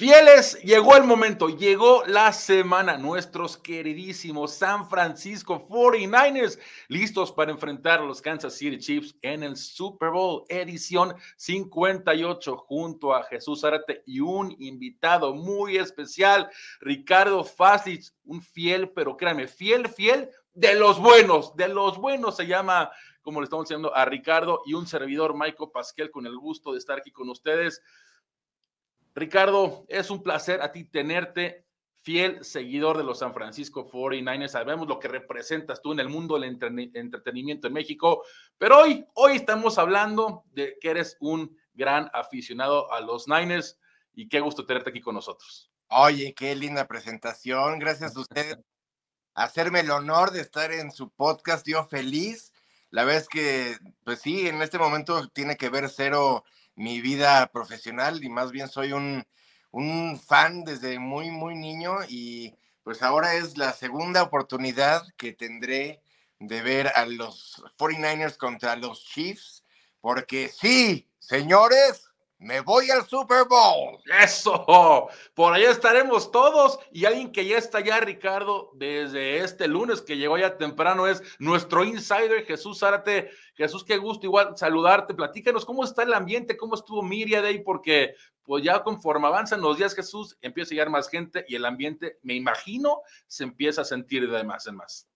Fieles, llegó el momento, llegó la semana. Nuestros queridísimos San Francisco 49ers listos para enfrentar a los Kansas City Chiefs en el Super Bowl edición 58 junto a Jesús Arate y un invitado muy especial, Ricardo Faslich, un fiel, pero créanme, fiel, fiel de los buenos, de los buenos se llama, como le estamos diciendo a Ricardo y un servidor, Michael Pasquel, con el gusto de estar aquí con ustedes. Ricardo, es un placer a ti tenerte, fiel seguidor de los San Francisco 49ers. Sabemos lo que representas tú en el mundo del entretenimiento en México, pero hoy, hoy estamos hablando de que eres un gran aficionado a los Niners y qué gusto tenerte aquí con nosotros. Oye, qué linda presentación. Gracias a ustedes hacerme el honor de estar en su podcast. Yo feliz. La verdad es que, pues sí, en este momento tiene que ver cero mi vida profesional y más bien soy un, un fan desde muy, muy niño y pues ahora es la segunda oportunidad que tendré de ver a los 49ers contra los Chiefs, porque sí, señores, me voy al Super Bowl. Eso, por allá estaremos todos y alguien que ya está ya, Ricardo, desde este lunes que llegó ya temprano es nuestro insider Jesús Zárate. Jesús, qué gusto igual saludarte. Platícanos cómo está el ambiente, cómo estuvo Miria ahí, porque pues ya conforme avanzan los días, Jesús, empieza a llegar más gente y el ambiente, me imagino, se empieza a sentir de más en más.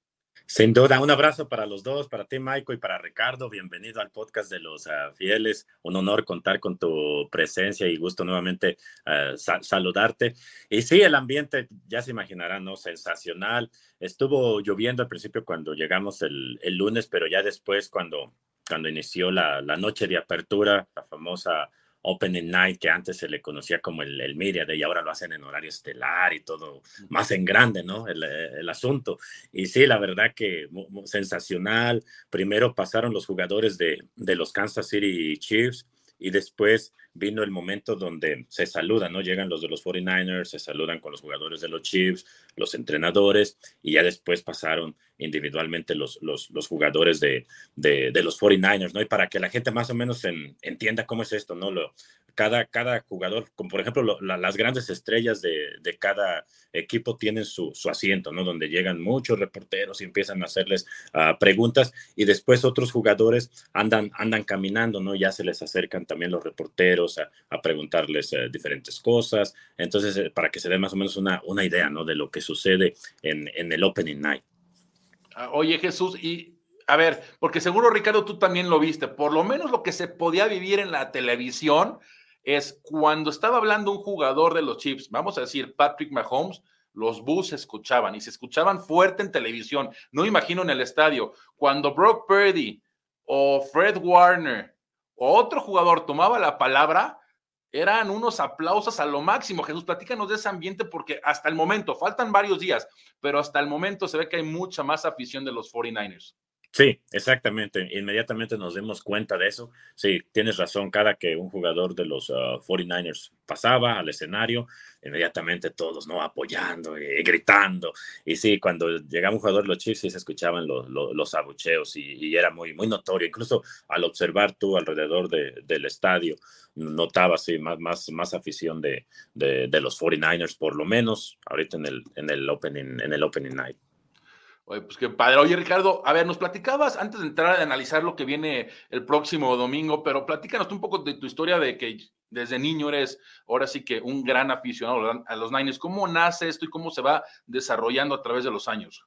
Sin duda, un abrazo para los dos, para ti, Michael, y para Ricardo. Bienvenido al podcast de los ah, fieles. Un honor contar con tu presencia y gusto nuevamente ah, saludarte. Y sí, el ambiente, ya se imaginarán, ¿no? Sensacional. Estuvo lloviendo al principio cuando llegamos el, el lunes, pero ya después, cuando, cuando inició la, la noche de apertura, la famosa Opening Night, que antes se le conocía como el, el de y ahora lo hacen en horario estelar y todo más en grande, ¿no? El, el asunto. Y sí, la verdad que sensacional. Primero pasaron los jugadores de, de los Kansas City Chiefs y después vino el momento donde se saludan, ¿no? Llegan los de los 49ers, se saludan con los jugadores de los Chiefs, los entrenadores, y ya después pasaron individualmente los, los, jugadores de, de, de, los 49ers, ¿no? Y para que la gente más o menos entienda cómo es esto, ¿no? Lo, cada, cada jugador, como por ejemplo las grandes estrellas de, de cada equipo tienen su, su, asiento, ¿no? Donde llegan muchos reporteros y empiezan a hacerles uh, preguntas y después otros jugadores andan, andan caminando, ¿no? Ya se les acercan también los reporteros a, preguntarles uh, diferentes cosas. Entonces, eh, para que se dé más o menos una, una idea, ¿no? De lo que sucede en, en el Opening Night. Ah, oye, Jesús, y a ver, porque seguro, Ricardo, tú también lo viste, por lo menos lo que se podía vivir en la televisión es cuando estaba hablando un jugador de los Chiefs, vamos a decir Patrick Mahomes, los Bulls se escuchaban y se escuchaban fuerte en televisión. No imagino en el estadio. Cuando Brock Purdy o Fred Warner o otro jugador tomaba la palabra, eran unos aplausos a lo máximo. Jesús, platícanos de ese ambiente porque hasta el momento, faltan varios días, pero hasta el momento se ve que hay mucha más afición de los 49ers. Sí, exactamente. Inmediatamente nos dimos cuenta de eso. Sí, tienes razón. Cada que un jugador de los 49ers uh, pasaba al escenario, inmediatamente todos, ¿no? Apoyando y, gritando. Y sí, cuando llegaba un jugador de los Chiefs, sí se escuchaban los, los, los abucheos y, era muy, muy notorio. Incluso al observar tú alrededor de, del estadio, notabas sí, más, más, más afición de, de, de, los 49ers, por lo menos ahorita en el, en el, opening, en el opening night. Oye, pues qué padre. Oye, Ricardo, a ver, nos platicabas antes de entrar a analizar lo que viene el próximo domingo, pero platícanos un poco de tu historia de que desde niño eres ahora sí que un gran aficionado a los Niners. ¿Cómo nace esto y cómo se va desarrollando a través de los años?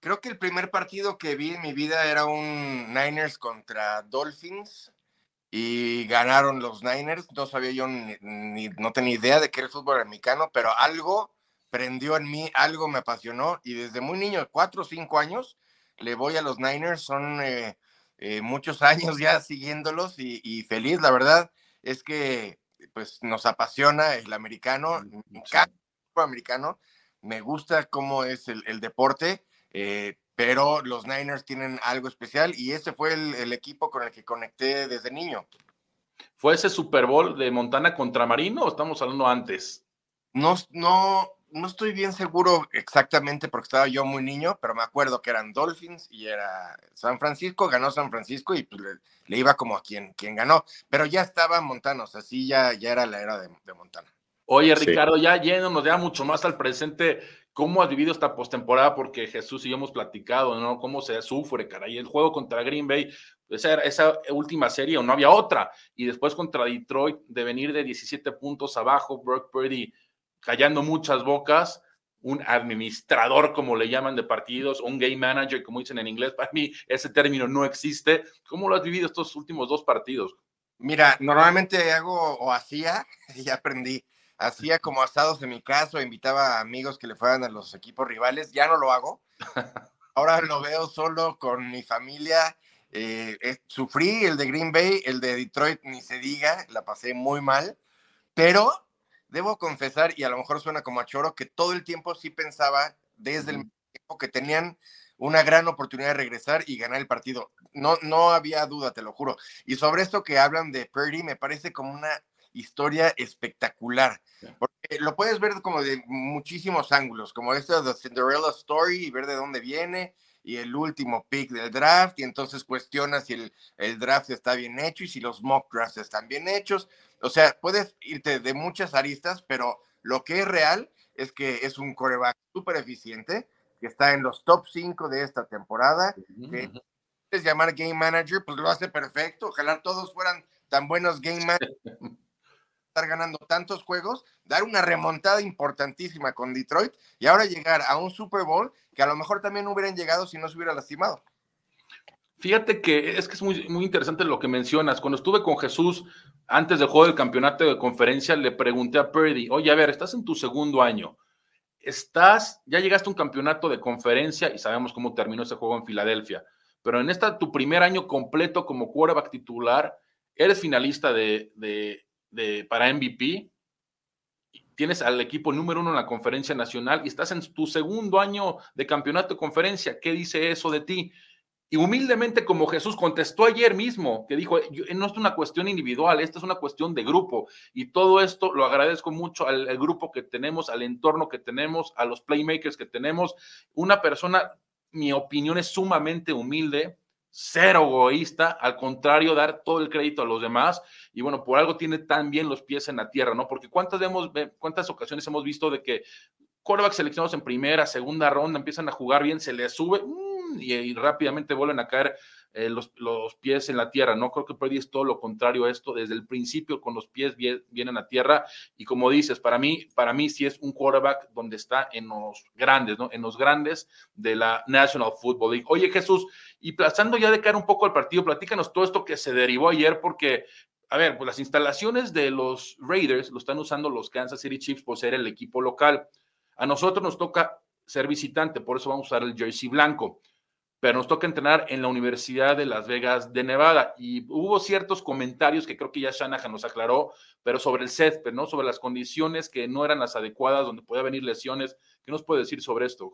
Creo que el primer partido que vi en mi vida era un Niners contra Dolphins y ganaron los Niners. No sabía yo ni, no tenía idea de qué era el fútbol americano, pero algo prendió en mí, algo me apasionó y desde muy niño, cuatro o cinco años, le voy a los Niners, son eh, eh, muchos años ya siguiéndolos y, feliz, la verdad es que pues nos apasiona el americano, el americano, me gusta cómo es el, deporte, eh, pero los Niners tienen algo especial y ese fue el, el, equipo con el que conecté desde niño. ¿Fue ese Super Bowl de Montana contra Marino o estamos hablando antes? No, no, no estoy bien seguro exactamente porque estaba yo muy niño, pero me acuerdo que eran Dolphins y era San Francisco, ganó San Francisco y pues le, iba como a quien, quien ganó, pero ya estaba Montana, o sea, sí, ya, ya era la era de, de Montana. Oye, Ricardo, ya yéndonos ya mucho más al presente, ¿cómo has vivido esta postemporada? Porque Jesús y yo hemos platicado, ¿no? Cómo se sufre, caray. El juego contra Green Bay, esa, esa última serie, o no había otra. Y después contra Detroit, de venir de 17 puntos abajo, Brock Purdy callando muchas bocas un administrador, como le llaman de partidos, un game manager, como dicen en inglés. Para mí ese término no existe. ¿Cómo lo has vivido estos últimos dos partidos? Mira, normalmente hago o hacía, ya aprendí, hacía como asados en mi casa, invitaba a amigos que le fueran a los equipos rivales, ya no lo hago. Ahora lo veo solo con mi familia. Eh, sufrí el de Green Bay, el de Detroit, ni se diga, la pasé muy mal, pero debo confesar, y a lo mejor suena como a choro, que todo el tiempo sí pensaba desde el tiempo que tenían una gran oportunidad de regresar y ganar el partido. No, no había duda, te lo juro. Y sobre esto que hablan de Purdy, me parece como una historia espectacular. Porque lo puedes ver como de muchísimos ángulos, como esta de Cinderella Story y ver de dónde viene y el último pick del draft y entonces cuestionas si el, el draft está bien hecho y si los mock drafts están bien hechos o sea, puedes irte de muchas aristas, pero lo que es real es que es un coreback súper eficiente, que está en los top 5 de esta temporada, que es llamar game manager, pues lo hace perfecto. Ojalá todos fueran tan buenos game managers, estar ganando tantos juegos, dar una remontada importantísima con Detroit y ahora llegar a un Super Bowl que a lo mejor también hubieran llegado si no se hubiera lastimado. Fíjate que es que es muy, muy interesante lo que mencionas. Cuando estuve con Jesús antes del juego del campeonato de conferencia, le pregunté a Purdy, oye, a ver, estás en tu segundo año, estás, ya llegaste a un campeonato de conferencia y sabemos cómo terminó ese juego en Filadelfia, pero en esta tu primer año completo como quarterback titular, eres finalista de, de, de para MVP, tienes al equipo número uno en la conferencia nacional y estás en tu segundo año de campeonato de conferencia. ¿Qué dice eso de ti? Y humildemente, como Jesús contestó ayer mismo, que dijo, no es una cuestión individual, esta es una cuestión de grupo. Y todo esto lo agradezco mucho al, grupo que tenemos, al entorno que tenemos, a los playmakers que tenemos. Una persona, mi opinión es sumamente humilde, cero egoísta, al contrario, dar todo el crédito a los demás. Y bueno, por algo tiene tan bien los pies en la tierra, ¿no? Porque cuántas, hemos, cuántas ocasiones hemos visto de que quarterbacks seleccionados en primera, segunda ronda empiezan a jugar bien, se les sube, y, rápidamente vuelven a caer eh, los, pies en la tierra. No creo que Purdy es todo lo contrario a esto. Desde el principio con los pies vienen a tierra y como dices, para mí, para mí sí es un quarterback donde está en los grandes, ¿no? En los grandes de la National Football League. Oye Jesús, y pasando ya de cara un poco al partido, platícanos todo esto que se derivó ayer porque a ver, pues las instalaciones de los Raiders lo están usando los Kansas City Chiefs por ser el equipo local. A nosotros nos toca ser visitante, por eso vamos a usar el jersey blanco pero nos toca entrenar en la Universidad de Las Vegas de Nevada. Y hubo ciertos comentarios que creo que ya Shanahan nos aclaró, pero sobre el césped, ¿no? Sobre las condiciones que no eran las adecuadas, donde podía venir lesiones. ¿Qué nos puede decir sobre esto?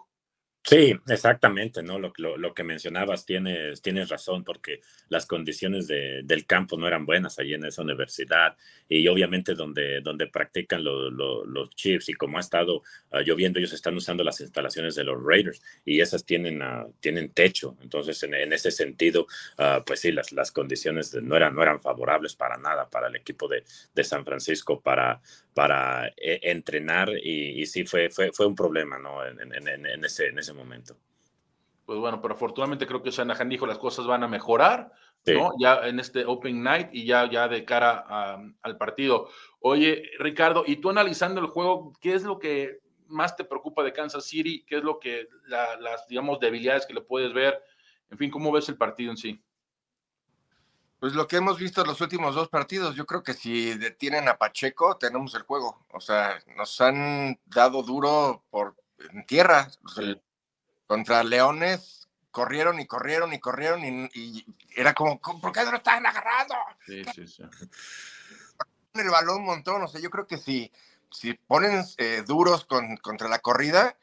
Sí, exactamente, ¿no? Lo, lo, que mencionabas, tienes, tienes razón, porque las condiciones de, del campo no eran buenas allí en esa universidad y obviamente donde, donde practican los chips y como ha estado ah, lloviendo, ellos están usando las instalaciones de los Raiders y esas tienen, uh, tienen techo, entonces en, en ese sentido, uh, pues sí, las, las condiciones no, eran, no eran favorables para nada para el equipo de, de San Francisco para, para eh, entrenar y, sí fue, fue, fue un problema ¿no? en, en, ese, en ese momento. Pues bueno, pero afortunadamente creo que Shanahan dijo las cosas van a mejorar, ¿no? Ya en este Open Night y ya, ya de cara al partido. Oye, Ricardo, y tú analizando el juego, ¿qué es lo que más te preocupa de Kansas City? ¿Qué es lo que las, digamos, debilidades que le puedes ver? En fin, ¿cómo ves el partido en sí? Pues lo que hemos visto en los últimos dos partidos, yo creo que si detienen a Pacheco, tenemos el juego. O sea, nos han dado duro por en tierra. contra Leones corrieron y corrieron y corrieron y, era como, ¿por qué no lo están agarrando? Sí, sí, sí. El balón un montón, o sea, yo creo que si, si ponen eh, duros con, contra la corrida,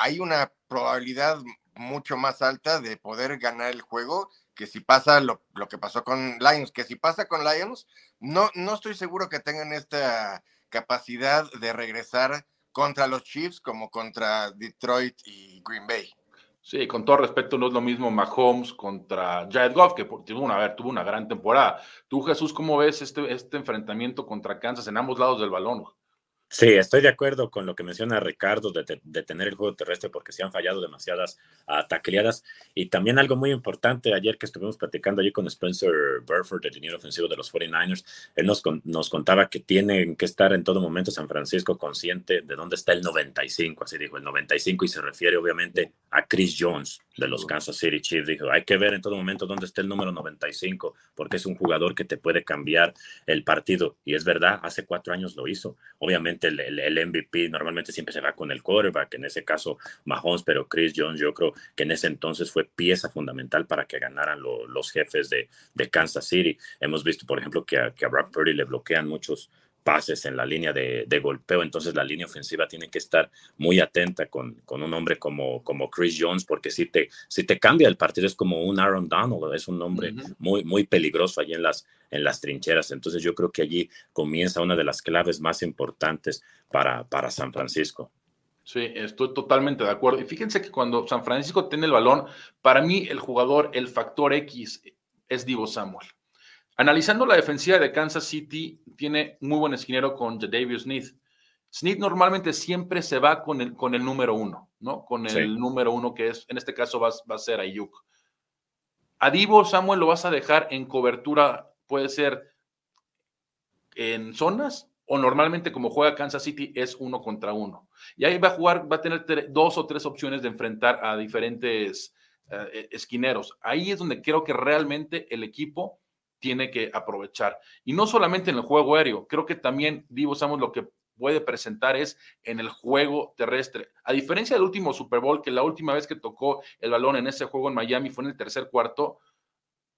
hay una probabilidad mucho más alta de poder ganar el juego que si pasa lo, que pasó con Lions, que si pasa con Lions, no, no estoy seguro que tengan esta capacidad de regresar contra los Chiefs como contra Detroit y Green Bay. Sí, con todo respeto, no es lo mismo Mahomes contra Jared Goff, que tuvo una, tuvo una gran temporada. Tú, Jesús, ¿cómo ves este, este enfrentamiento contra Kansas en ambos lados del balón? Sí, estoy de acuerdo con lo que menciona Ricardo de, tener el juego terrestre porque se han fallado demasiadas uh, tacleadas. Y también algo muy importante, ayer que estuvimos platicando allí con Spencer Burford, el dinero ofensivo de los 49ers, él nos, nos contaba que tienen que estar en todo momento San Francisco consciente de dónde está el 95, así dijo, el 95 y se refiere obviamente a Chris Jones de los Kansas City Chiefs. Dijo, hay que ver en todo momento dónde está el número 95 porque es un jugador que te puede cambiar el partido. Y es verdad, hace cuatro años lo hizo. Obviamente el, MVP normalmente siempre se va con el quarterback, en ese caso Mahomes, pero Chris Jones yo creo que en ese entonces fue pieza fundamental para que ganaran los jefes de, Kansas City. Hemos visto, por ejemplo, que a, que a Brock Purdy le bloquean muchos pases en la línea de, golpeo, entonces la línea ofensiva tiene que estar muy atenta con, con, un hombre como, como Chris Jones, porque si te, si te cambia el partido es como un Aaron Donald, es un hombre muy, muy peligroso allí en las, en las trincheras, entonces yo creo que allí comienza una de las claves más importantes para, para San Francisco. Sí, estoy totalmente de acuerdo. Y fíjense que cuando San Francisco tiene el balón, para mí el jugador, el factor X es Divo Samuel. Analizando la defensiva de Kansas City, tiene muy buen esquinero con Jadavius Smith. Smith normalmente siempre se va con el, con el número uno, ¿no? Con el número uno que es, en este caso va, va a ser Ayuk. A Divo Samuel lo vas a dejar en cobertura, puede ser en zonas o normalmente como juega Kansas City es uno contra uno. Y ahí va a jugar, va a tener dos o tres opciones de enfrentar a diferentes eh, esquineros. Ahí es donde creo que realmente el equipo tiene que aprovechar. Y no solamente en el juego aéreo, creo que también Divo Samuel lo que puede presentar es en el juego terrestre. A diferencia del último Super Bowl, que la última vez que tocó el balón en ese juego en Miami fue en el tercer cuarto,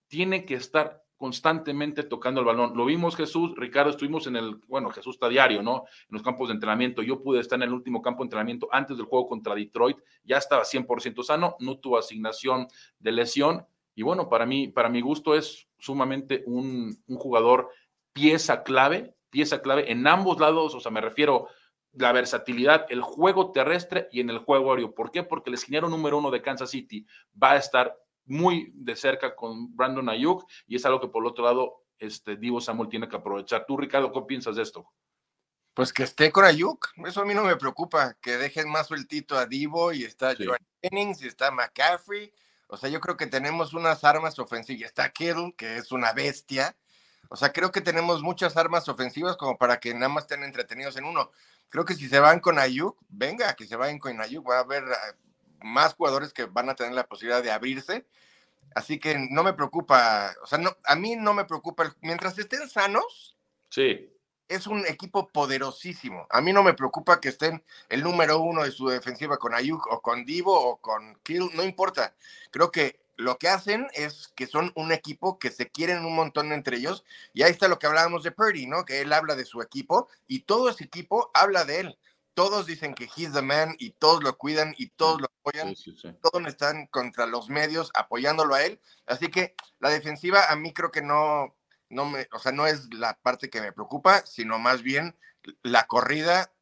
tiene que estar constantemente tocando el balón. Lo vimos Jesús, Ricardo, estuvimos en el, bueno, Jesús está diario, ¿no? En los campos de entrenamiento. Yo pude estar en el último campo de entrenamiento antes del juego contra Detroit, ya estaba 100% sano, no tuvo asignación de lesión y bueno, para mí, para mi gusto es sumamente un, jugador pieza clave, pieza clave en ambos lados, o sea, me refiero la versatilidad, el juego terrestre y en el juego aéreo. ¿Por qué? Porque el esquinero número uno de Kansas City va a estar muy de cerca con Brandon Ayuk y es algo que por el otro lado este Divo Samuel tiene que aprovechar. Tú, Ricardo, ¿qué piensas de esto? Pues que esté con Ayuk, eso a mí no me preocupa, que dejen más sueltito a Divo y está Joan Jennings y está McCaffrey o sea, yo creo que tenemos unas armas ofensivas. Está Kittle, que es una bestia. O sea, creo que tenemos muchas armas ofensivas como para que nada más estén entretenidos en uno. Creo que si se van con Ayuk, venga, que se vayan con Ayuk, va a haber ah, más jugadores que van a tener la posibilidad de abrirse. Así que no me preocupa, o sea, no, a mí no me preocupa, mientras estén sanos, sí es un equipo poderosísimo. A mí no me preocupa que estén el número uno de su defensiva con Ayuk o con Divo o con Kill, no importa. Creo que lo que hacen es que son un equipo que se quieren un montón entre ellos. Y ahí está lo que hablábamos de Purdy, ¿no? Que él habla de su equipo y todo ese equipo habla de él. Todos dicen que he's the man y todos lo cuidan y todos lo apoyan. Todos están contra los medios apoyándolo a él. Así que la defensiva a mí creo que no, no me, o sea, no es la parte que me preocupa, sino más bien la corrida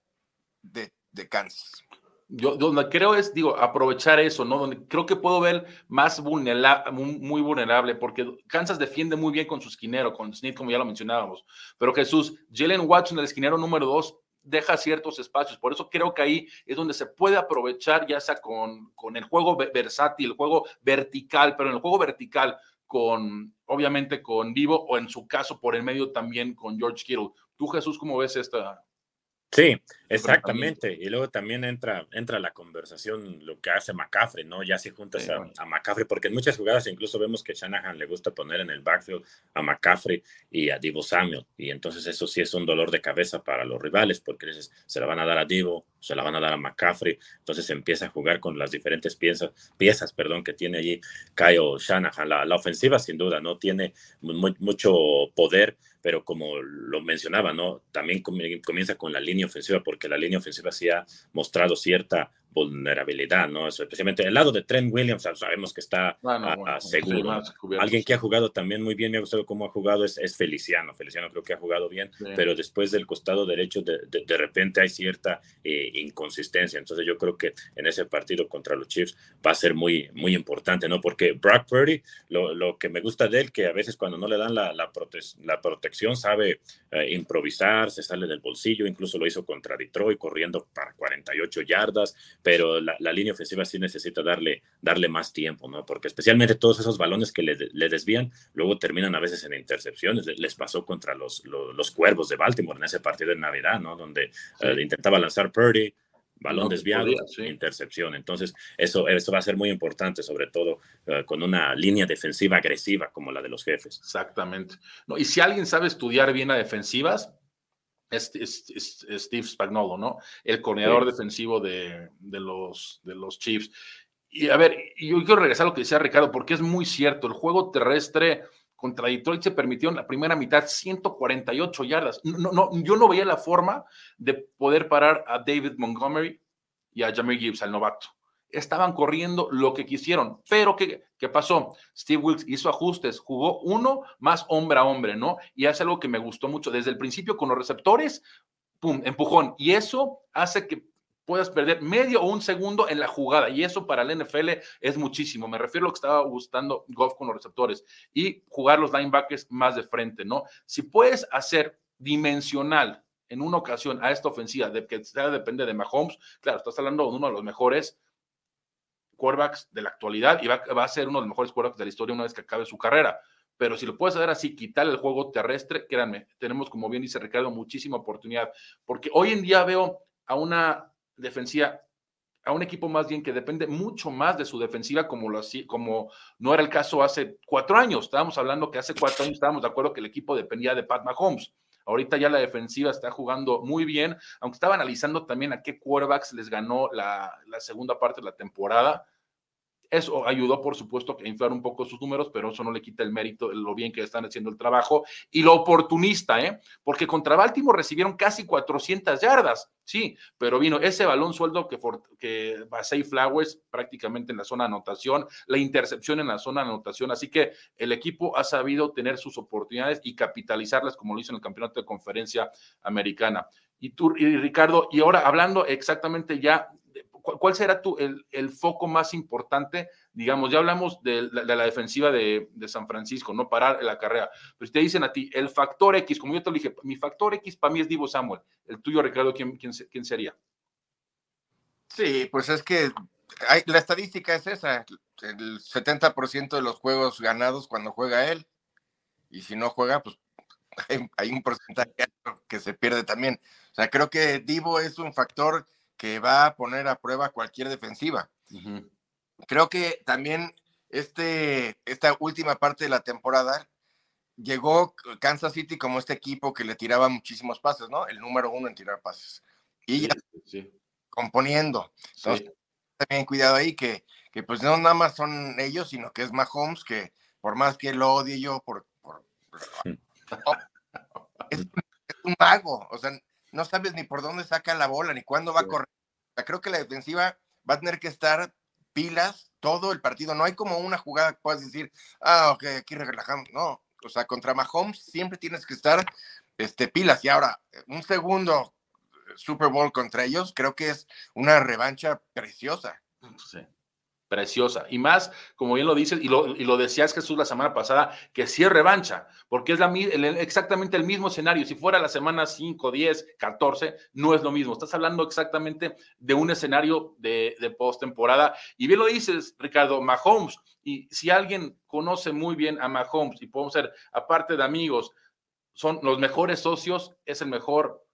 de, de Kansas. Yo donde creo es, digo, aprovechar eso, ¿no? Donde creo que puedo ver más vulnerable, muy, vulnerable, porque Kansas defiende muy bien con su esquinero, con Smith, como ya lo mencionábamos. Pero Jesús, Jalen Watson, el esquinero número dos, deja ciertos espacios. Por eso creo que ahí es donde se puede aprovechar, ya sea con, con el juego versátil, el juego vertical, pero en el juego vertical, con, obviamente, con Vivo o en su caso por el medio también con George Kittle. Tú, Jesús, ¿cómo ves esta, Sí, exactamente. Y luego también entra, entra la conversación lo que hace McCaffrey, ¿no? Ya si juntas a, a, McCaffrey, porque en muchas jugadas incluso vemos que Shanahan le gusta poner en el backfield a McCaffrey y a Divo Samuel. Y entonces eso sí es un dolor de cabeza para los rivales, porque dices, se la van a dar a Divo, se la van a dar a McCaffrey. Entonces empieza a jugar con las diferentes piezas, piezas perdón, que tiene allí Kyle Shanahan. La, la ofensiva, sin duda, no tiene mucho poder pero como lo mencionaba, ¿no? También comienza con la línea ofensiva, porque la línea ofensiva sí ha mostrado cierta vulnerabilidad, ¿no? Especialmente el lado de Trent Williams, sabemos que está seguro. Alguien que ha jugado también muy bien, me ha gustado cómo ha jugado, es, es Feliciano. Feliciano creo que ha jugado bien, pero después del costado derecho de, de, repente hay cierta eh, inconsistencia. Entonces yo creo que en ese partido contra los Chiefs va a ser muy, muy importante, ¿no? Porque Brock Purdy, lo, lo que me gusta de él, que a veces cuando no le dan la, la, la protección sabe eh, improvisar, se sale del bolsillo, incluso lo hizo contra Detroit corriendo para 48 yardas, pero la, línea ofensiva sí necesita darle, darle más tiempo, ¿no? Porque especialmente todos esos balones que le, le desvían, luego terminan a veces en intercepciones. Les pasó contra los, los, Cuervos de Baltimore en ese partido de Navidad, ¿no? Donde eh, intentaba lanzar Purdy, balón desviado, intercepción. Entonces, eso, eso va a ser muy importante, sobre todo eh, con una línea defensiva agresiva como la de los jefes. Exactamente. No, y si alguien sabe estudiar bien a defensivas, es, Steve Spagnolo, ¿no? El coordinador defensivo de, los, de los Chiefs. Y a ver, yo quiero regresar a lo que decía Ricardo, porque es muy cierto, el juego terrestre contra Detroit se permitió en la primera mitad 148 yardas. No, no, yo no veía la forma de poder parar a David Montgomery y a Jamie Gibbs, al novato. Estaban corriendo lo que quisieron, pero ¿qué, ¿qué pasó? Steve Wilkes hizo ajustes, jugó uno más hombre a hombre, ¿no? Y hace algo que me gustó mucho. Desde el principio con los receptores, pum, empujón. Y eso hace que puedas perder medio o un segundo en la jugada. Y eso para el NFL es muchísimo. Me refiero a lo que estaba gustando Goff con los receptores y jugar los linebackers más de frente, ¿no? Si puedes hacer dimensional en una ocasión a esta ofensiva de que sea depende de Mahomes, claro, estás hablando de uno de los mejores quarterbacks de la actualidad y va, a ser uno de los mejores quarterbacks de la historia una vez que acabe su carrera. Pero si lo puedes hacer así, quitar el juego terrestre, créanme, tenemos, como bien dice Ricardo, muchísima oportunidad. Porque hoy en día veo a una defensiva, a un equipo más bien que depende mucho más de su defensiva, como, lo, como no era el caso hace cuatro años. Estábamos hablando que hace cuatro años estábamos de acuerdo que el equipo dependía de Pat Mahomes. Ahorita ya la defensiva está jugando muy bien, aunque estaba analizando también a qué quarterbacks les ganó la, la segunda parte de la temporada. Eso ayudó, por supuesto, a inflar un poco sus números, pero eso no le quita el mérito lo bien que están haciendo el trabajo. Y lo oportunista, ¿eh? Porque contra Baltimore recibieron casi 400 yardas, sí, pero vino ese balón sueldo que, que Basay Flowers prácticamente en la zona de anotación, la intercepción en la zona de anotación. Así que el equipo ha sabido tener sus oportunidades y capitalizarlas como lo hizo en el campeonato de conferencia americana. Y tú, y Ricardo, y ahora hablando exactamente ya ¿cuál será tu, el, foco más importante? Digamos, ya hablamos de la, defensiva de, San Francisco, no parar la carrera, pero si te dicen a ti, el factor X, como yo te lo dije, mi factor X para mí es Divo Samuel, el tuyo, Ricardo, ¿quién, quién, sería? Sí, pues es que la estadística es esa, el 70% de los juegos ganados cuando juega él, y si no juega, pues hay, hay un porcentaje que se pierde también. O sea, creo que Divo es un factor que va a poner a prueba cualquier defensiva. Creo que también este, esta última parte de la temporada llegó Kansas City como este equipo que le tiraba muchísimos pases, ¿no? El número uno en tirar pases. Y ya componiendo. Entonces, también cuidado ahí que, que pues no nada más son ellos, sino que es Mahomes, que por más que lo odie yo, por, es, es, un mago. O sea, no sabes ni por dónde saca la bola, ni cuándo va a correr. creo que la defensiva va a tener que estar pilas todo el partido. No hay como una jugada que puedas decir, ah, ok, aquí relajamos. No, o sea, contra Mahomes siempre tienes que estar este, pilas. Y ahora, un segundo Super Bowl contra ellos, creo que es una revancha preciosa. Sí preciosa. Y más, como bien lo dices, y lo, y lo decías Jesús la semana pasada, que sí es revancha, porque es la, exactamente el mismo escenario. Si fuera la semana 5, 10, 14, no es lo mismo. Estás hablando exactamente de un escenario de, de postemporada. Y bien lo dices, Ricardo, Mahomes. Y si alguien conoce muy bien a Mahomes, y podemos ser, aparte de amigos, son los mejores socios, es el mejor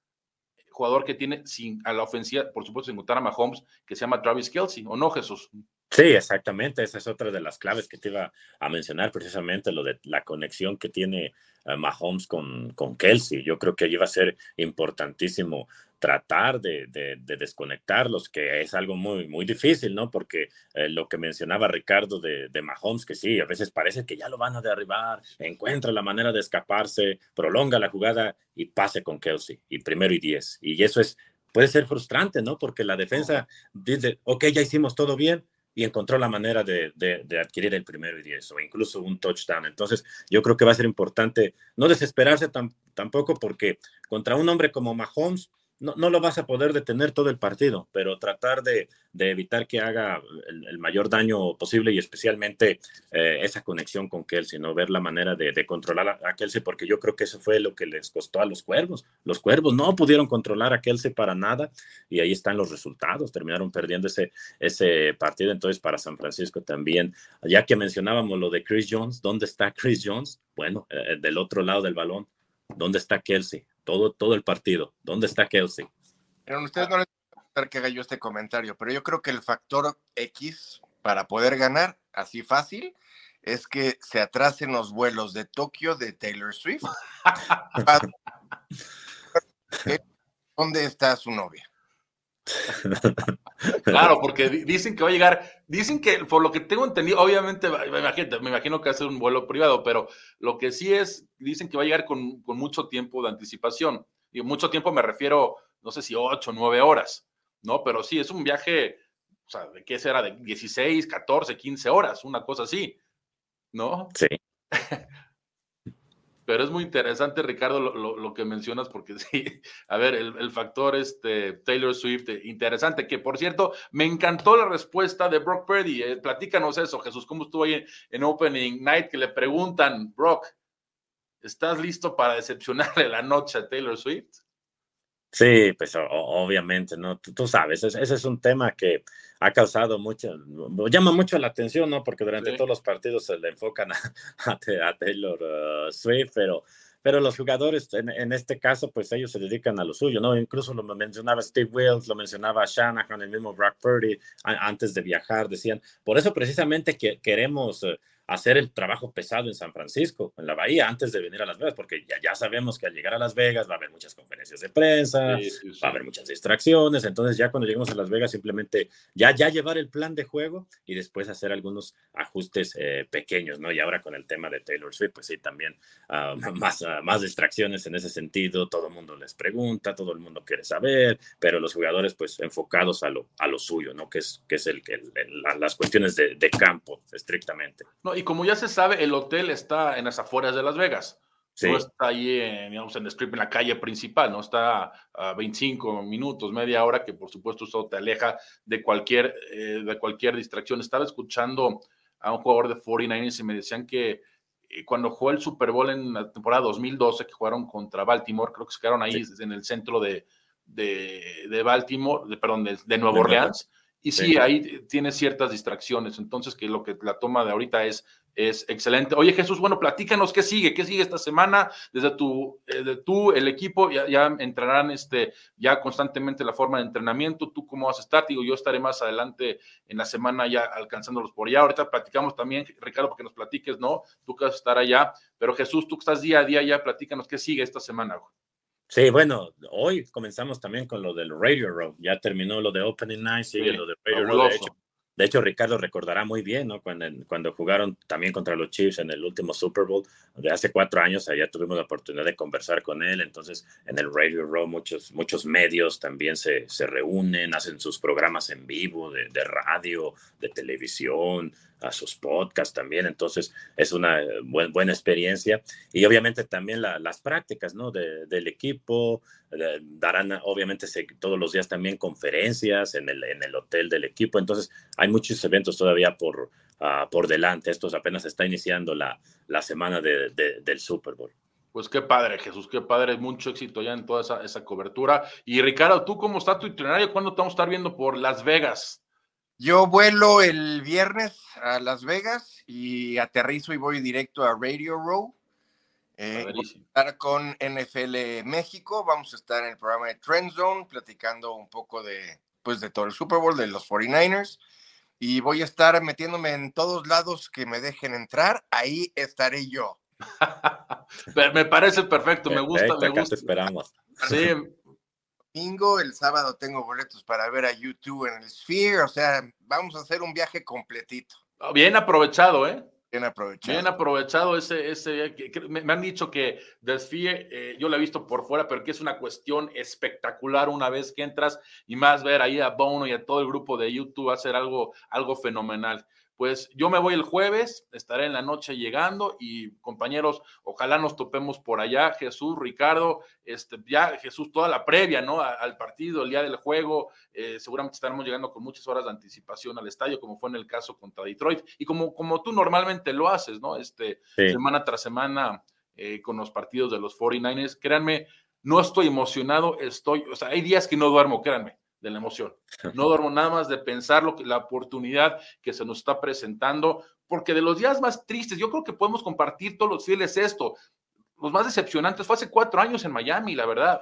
jugador que tiene sin, a la ofensiva, por supuesto, sin contar a Mahomes, que se llama Travis Kelsey, ¿o no, Jesús? Sí, exactamente. Esa es otra de las claves que te iba a mencionar, precisamente lo de la conexión que tiene eh, Mahomes con, con Kelsey. Yo creo que allí va a ser importantísimo tratar de, desconectarlos, que es algo muy, muy difícil, ¿no? Porque eh, lo que mencionaba Ricardo de, de, Mahomes, que sí, a veces parece que ya lo van a derribar, encuentra la manera de escaparse, prolonga la jugada y pase con Kelsey, y primero y diez. Y eso es puede ser frustrante, ¿no? Porque la defensa dice, ok, ya hicimos todo bien, y encontró la manera de, adquirir el primero y diez o incluso un touchdown. Entonces, yo creo que va a ser importante no desesperarse tampoco porque contra un hombre como Mahomes, no, no, lo vas a poder detener todo el partido, pero tratar de, evitar que haga el, mayor daño posible y especialmente eh, esa conexión con Kelsey, ¿no? Ver la manera de, controlar a, Kelsey, porque yo creo que eso fue lo que les costó a los cuervos. Los cuervos no pudieron controlar a Kelsey para nada y ahí están los resultados. Terminaron perdiendo ese, ese partido. Entonces, para San Francisco también, ya que mencionábamos lo de Chris Jones, ¿dónde está Chris Jones? Bueno, eh, del otro lado del balón, ¿dónde está Kelsey? Todo, todo el partido. ¿Dónde está Kelsey? Pero ustedes no les a que haga yo este comentario, pero yo creo que el factor X para poder ganar así fácil es que se atrasen los vuelos de Tokio de Taylor Swift. ¿Dónde está su novia? Claro, porque dicen que va a llegar, dicen que por lo que tengo entendido, obviamente me imagino, me imagino que va a ser un vuelo privado, pero lo que sí es, dicen que va a llegar con, mucho tiempo de anticipación. Y mucho tiempo me refiero, no sé si 8 o 9 horas, ¿no? Pero sí, es un viaje, o sea, ¿de qué será? De 16, 14, 15 horas, una cosa así, ¿no? Sí. Pero es muy interesante, Ricardo, lo, que mencionas, porque sí, a ver, el, factor este, Taylor Swift, eh, interesante, que por cierto, me encantó la respuesta de Brock Purdy. Eh, platícanos eso, Jesús, ¿cómo estuvo ahí en, Opening Night? Que le preguntan, Brock, ¿estás listo para decepcionarle la noche a Taylor Swift? Sí, pues obviamente, ¿no? Tú, sabes, ese, es un tema que ha causado mucho, llama mucho la atención, ¿no? Porque durante todos los partidos se le enfocan a, Taylor uh, Swift, pero, pero los jugadores, en, este caso, pues ellos se dedican a lo suyo, ¿no? Incluso lo mencionaba Steve Wills, lo mencionaba Shanahan, el mismo Brock Purdy, antes de viajar, decían, por eso precisamente que queremos... Uh, hacer el trabajo pesado en San Francisco, en la Bahía, antes de venir a Las Vegas, porque ya, ya sabemos que al llegar a Las Vegas va a haber muchas conferencias de prensa, va a haber muchas distracciones, entonces ya cuando lleguemos a Las Vegas simplemente ya, ya llevar el plan de juego y después hacer algunos ajustes eh, pequeños, ¿no? Y ahora con el tema de Taylor Swift, pues sí, también ah, más, ah, más distracciones en ese sentido, todo el mundo les pregunta, todo el mundo quiere saber, pero los jugadores pues enfocados a lo, a lo suyo, ¿no? Que es, que es el, que las cuestiones de, de campo estrictamente. No, y como ya se sabe, el hotel está en las afueras de Las Vegas. No está ahí en, digamos, en, strip, en la calle principal, no está a 25 minutos, media hora, que por supuesto eso te aleja de cualquier, eh, de cualquier distracción. Estaba escuchando a un jugador de 49ers y me decían que eh, cuando jugó el Super Bowl en la temporada 2012, que jugaron contra Baltimore, creo que se quedaron ahí en el centro de, de, Baltimore, de, perdón, de, de Nueva Orleans. Y sí, ahí tiene ciertas distracciones, entonces que lo que la toma de ahorita es, es excelente. Oye Jesús, bueno, platícanos qué sigue, qué sigue esta semana desde tu, eh, de tú, el equipo, ya, ya, entrarán este, ya constantemente la forma de entrenamiento, tú cómo vas a estar, digo, yo estaré más adelante en la semana ya alcanzándolos por allá. Ahorita platicamos también, Ricardo, porque nos platiques, ¿no? Tú que vas a estar allá, pero Jesús, tú que estás día a día ya, platícanos qué sigue esta semana. Sí, bueno, hoy comenzamos también con lo del Radio Row. Ya terminó lo de Opening Night, sigue lo de Radio Row. De hecho, de hecho, Ricardo recordará muy bien, ¿no? Cuando, cuando jugaron también contra los Chiefs en el último Super Bowl de hace cuatro años, allá tuvimos la oportunidad de conversar con él. Entonces, en el Radio Row, muchos, muchos medios también se, se reúnen, hacen sus programas en vivo de, de radio, de televisión, a sus podcasts también, entonces es una buena experiencia y obviamente también las prácticas, ¿no? del equipo, darán obviamente todos los días también conferencias en el, en el hotel del equipo, entonces hay muchos eventos todavía por, ah, por delante, esto apenas está iniciando la, la semana de, del Super Bowl. Pues qué padre, Jesús, qué padre, mucho éxito ya en toda esa, esa cobertura. Y Ricardo, ¿tú cómo está tu itinerario? ¿Cuándo te vamos a estar viendo por Las Vegas? Yo vuelo el viernes a Las Vegas y aterrizo y voy directo a Radio Row. Eh, vamos a estar con NFL México, vamos a estar en el programa de Trend Zone platicando un poco de, pues, de todo el Super Bowl, de los 49ers. Y voy a estar metiéndome en todos lados que me dejen entrar, ahí estaré yo. me parece perfecto, me gusta, me gusta. esperamos. Sí, domingo, el sábado tengo boletos para ver a YouTube en el Sphere, o sea, vamos a hacer un viaje completito. Bien aprovechado, ¿eh? Bien aprovechado. Bien aprovechado ese, ese me, han dicho que desfíe, eh, yo lo he visto por fuera, pero que es una cuestión espectacular una vez que entras y más ver ahí a Bono y a todo el grupo de YouTube hacer algo, algo fenomenal pues yo me voy el jueves, estaré en la noche llegando y compañeros, ojalá nos topemos por allá, Jesús, Ricardo, este, ya Jesús, toda la previa, ¿no? al partido, el día del juego, eh, seguramente estaremos llegando con muchas horas de anticipación al estadio, como fue en el caso contra Detroit, y como, como tú normalmente lo haces, ¿no? Este, semana tras semana eh, con los partidos de los 49ers, créanme, no estoy emocionado, estoy, o sea, hay días que no duermo, créanme de la emoción. No duermo nada más de pensar lo que, la oportunidad que se nos está presentando, porque de los días más tristes, yo creo que podemos compartir todos los fieles esto. Los más decepcionantes fue hace cuatro años en Miami, la verdad.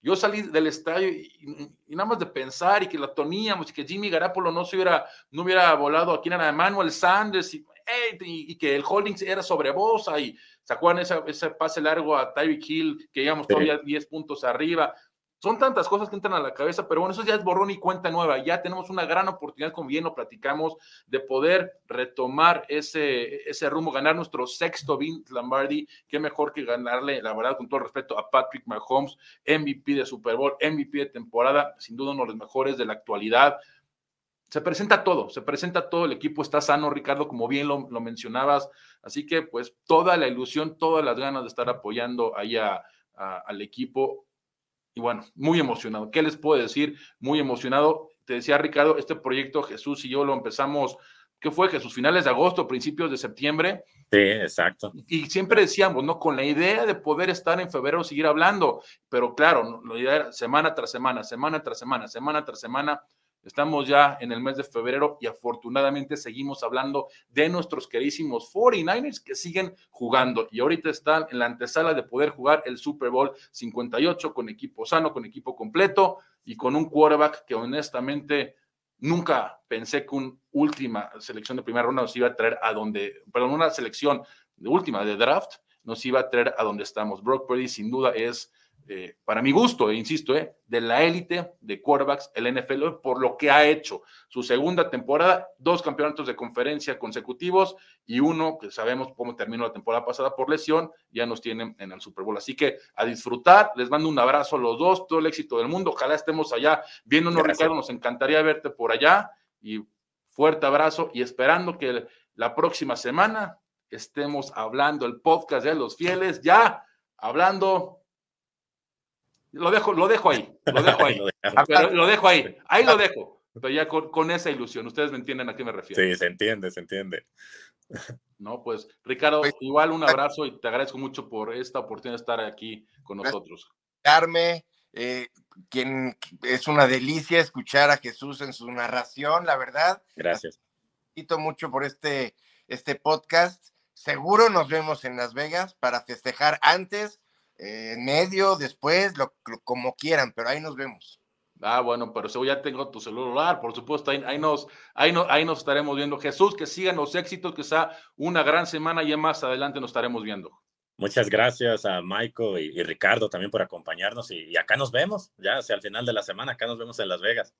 Yo salí del estadio y, nada más de pensar y que la toníamos y que Jimmy Garapolo no se hubiera, no hubiera volado aquí en Manuel Sanders y, y, que el holding era sobre Bosa y sacó ese, ese pase largo a Tyreek Hill que íbamos todavía 10 puntos arriba. Son tantas cosas que entran a la cabeza, pero bueno, eso ya es borrón y cuenta nueva. Ya tenemos una gran oportunidad, como bien lo platicamos, de poder retomar ese, ese rumbo, ganar nuestro sexto Vince Lombardi. Qué mejor que ganarle, la verdad, con todo respeto, a Patrick Mahomes, MVP de Super Bowl, MVP de temporada, sin duda uno de los mejores de la actualidad. Se presenta todo, se presenta todo, el equipo está sano, Ricardo, como bien lo, mencionabas. Así que, pues, toda la ilusión, todas las ganas de estar apoyando ahí al equipo y bueno, muy emocionado. ¿Qué les puedo decir? Muy emocionado. Te decía Ricardo, este proyecto Jesús y yo lo empezamos, ¿qué fue Jesús? Finales de agosto, principios de septiembre. Sí, exacto. Y siempre decíamos, ¿no? Con la idea de poder estar en febrero, seguir hablando, pero claro, la idea era semana tras semana, semana tras semana, semana tras semana. Estamos ya en el mes de febrero y afortunadamente seguimos hablando de nuestros querísimos 49ers que siguen jugando y ahorita están en la antesala de poder jugar el Super Bowl 58 con equipo sano, con equipo completo y con un quarterback que honestamente nunca pensé que una última selección de primera ronda nos iba a traer a donde, perdón, una selección de última de draft nos iba a traer a donde estamos. Brock Purdy sin duda es eh, para mi gusto, e insisto, eh, de la élite de quarterbacks, el NFL, por lo que ha hecho. Su segunda temporada, dos campeonatos de conferencia consecutivos y uno que sabemos cómo terminó la temporada pasada por lesión, ya nos tienen en el Super Bowl. Así que a disfrutar, les mando un abrazo a los dos, todo el éxito del mundo. Ojalá estemos allá viéndonos, Ricardo, nos encantaría verte por allá y fuerte abrazo y esperando que la próxima semana estemos hablando el podcast de los fieles, ya hablando lo dejo, lo dejo ahí, lo dejo ahí. lo dejo ahí, ahí lo dejo. Pero ya con, esa ilusión, ustedes me entienden a qué me refiero. Sí, se entiende, se entiende. No, pues Ricardo, pues, igual un abrazo y te agradezco mucho por esta oportunidad de estar aquí con nosotros. Carme, eh, quien es una delicia escuchar a Jesús en su narración, la verdad. Gracias. Quito mucho por este, este podcast. Seguro nos vemos en Las Vegas para festejar antes eh, en medio, después, lo, como quieran, pero ahí nos vemos. Ah, bueno, pero yo ya tengo tu celular, por supuesto, ahí, nos, ahí, no, ahí nos estaremos viendo. Jesús, que sigan los éxitos, que sea una gran semana y más adelante nos estaremos viendo. Muchas gracias a Michael y, Ricardo también por acompañarnos y, acá nos vemos, ya hacia el final de la semana, acá nos vemos en Las Vegas.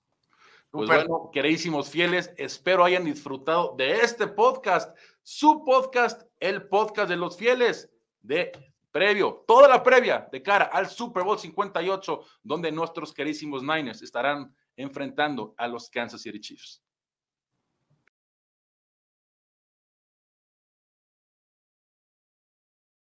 Pues bueno, queridísimos fieles, espero hayan disfrutado de este podcast, su podcast, el podcast de los fieles de previo, toda la previa de cara al Super Bowl 58, donde nuestros querísimos Niners estarán enfrentando a los Kansas City Chiefs.